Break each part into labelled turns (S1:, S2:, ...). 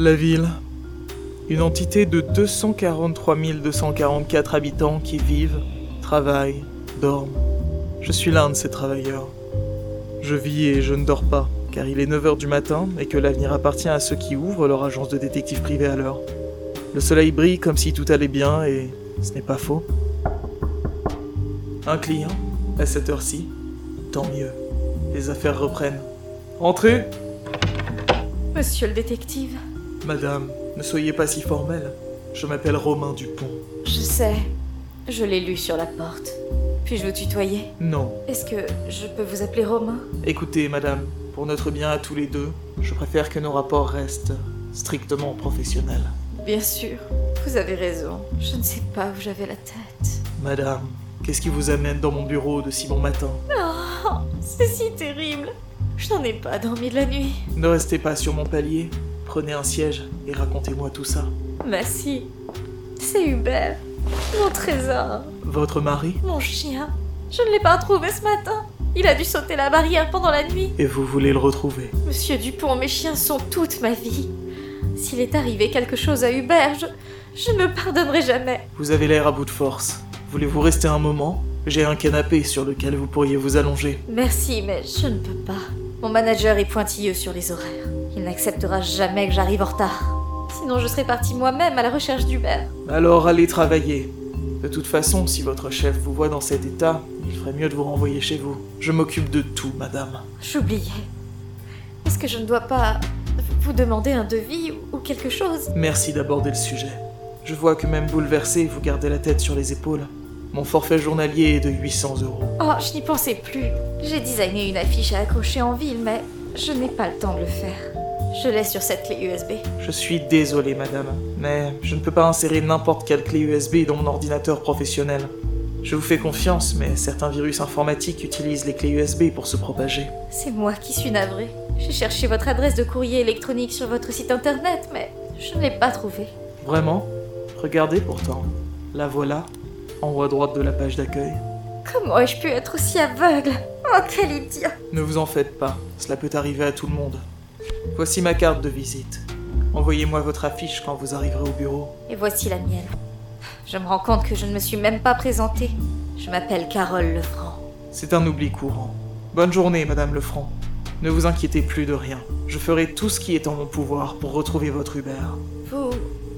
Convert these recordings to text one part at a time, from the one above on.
S1: La ville. Une entité de 243 244 habitants qui vivent, travaillent, dorment. Je suis l'un de ces travailleurs. Je vis et je ne dors pas, car il est 9h du matin et que l'avenir appartient à ceux qui ouvrent leur agence de détective privé à l'heure. Le soleil brille comme si tout allait bien et ce n'est pas faux. Un client, à cette heure-ci, tant mieux. Les affaires reprennent. Entrez
S2: Monsieur le détective,
S1: Madame, ne soyez pas si formelle. Je m'appelle Romain Dupont.
S2: je sais. Je l'ai lu sur la porte. Puis-je vous tutoyer?
S1: Non.
S2: Est-ce que je peux vous appeler Romain?
S1: Écoutez, madame, pour notre bien à tous les deux, je préfère que nos rapports restent strictement professionnels.
S2: Bien sûr. Vous avez raison. Je ne sais pas où j'avais la tête.
S1: Madame, qu'est-ce qui vous amène dans mon bureau de si bon matin?
S2: Oh, c'est si terrible. Je n'en ai pas dormi de la nuit.
S1: Ne restez pas sur mon palier. Prenez un siège et racontez-moi tout ça.
S2: Merci. C'est Hubert. Mon trésor.
S1: Votre mari?
S2: Mon chien. Je ne l'ai pas retrouvé ce matin. Il a dû sauter la barrière pendant la nuit.
S1: Et vous voulez le retrouver?
S2: Monsieur Dupont, mes chiens sont toute ma vie. S'il est arrivé quelque chose à Hubert, je, je ne me pardonnerai jamais.
S1: Vous avez l'air à bout de force. Voulez-vous rester un moment? J'ai un canapé sur lequel vous pourriez vous allonger.
S2: Merci, mais je ne peux pas. Mon manager est pointilleux sur les horaires. Il n'acceptera jamais que j'arrive en retard. Sinon, je serais partie moi-même à la recherche d'Hubert.
S1: Alors allez travailler. De toute façon, si votre chef vous voit dans cet état, il ferait mieux de vous renvoyer chez vous. Je m'occupe de tout, madame.
S2: J'oubliais. Est-ce que je ne dois pas vous demander un devis ou- ou quelque chose?
S1: Merci d'aborder le sujet. Je vois que même bouleversé, vous gardez la tête sur les épaules. Mon forfait journalier est de 800 euros.
S2: Oh, je n'y pensais plus. J'ai designé une affiche à accrocher en ville, mais je n'ai pas le temps de le faire. Je l'ai sur cette clé USB.
S1: Je suis désolé, madame, mais je ne peux pas insérer n'importe quelle clé USB dans mon ordinateur professionnel. Je vous fais confiance, mais certains virus informatiques utilisent les clés USB pour se propager.
S2: C'est moi qui suis navrée. J'ai cherché votre adresse de courrier électronique sur votre site internet, mais je ne l'ai pas trouvée.
S1: Vraiment? Regardez pourtant. La voilà, en haut à droite de la page d'accueil.
S2: Comment ai-je pu être aussi aveugle? Oh, quel idiot
S1: Ne vous en faites pas, cela peut arriver à tout le monde. Voici ma carte de visite. Envoyez-moi votre affiche quand vous arriverez au bureau.
S2: Et voici la mienne. Je me rends compte que je ne me suis même pas présentée. Je m'appelle Carole Lefranc.
S1: C'est un oubli courant. Bonne journée, Madame Lefranc. Ne vous inquiétez plus de rien. Je ferai tout ce qui est en mon pouvoir pour retrouver votre Hubert.
S2: Vous...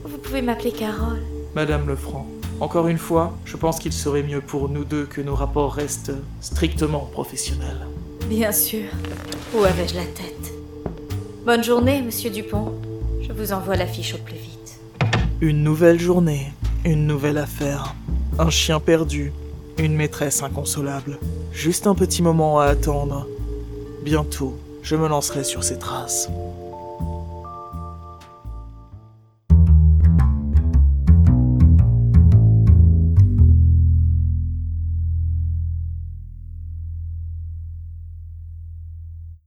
S2: vous pouvez m'appeler Carole
S1: Madame Lefranc, encore une fois, je pense qu'il serait mieux pour nous deux que nos rapports restent strictement professionnels.
S2: Bien sûr. Où avais-je la tête? Bonne journée, monsieur Dupont. Je vous envoie l'affiche au plus vite.
S1: Une nouvelle journée, une nouvelle affaire. Un chien perdu, une maîtresse inconsolable. Juste un petit moment à attendre. Bientôt, je me lancerai sur ces traces.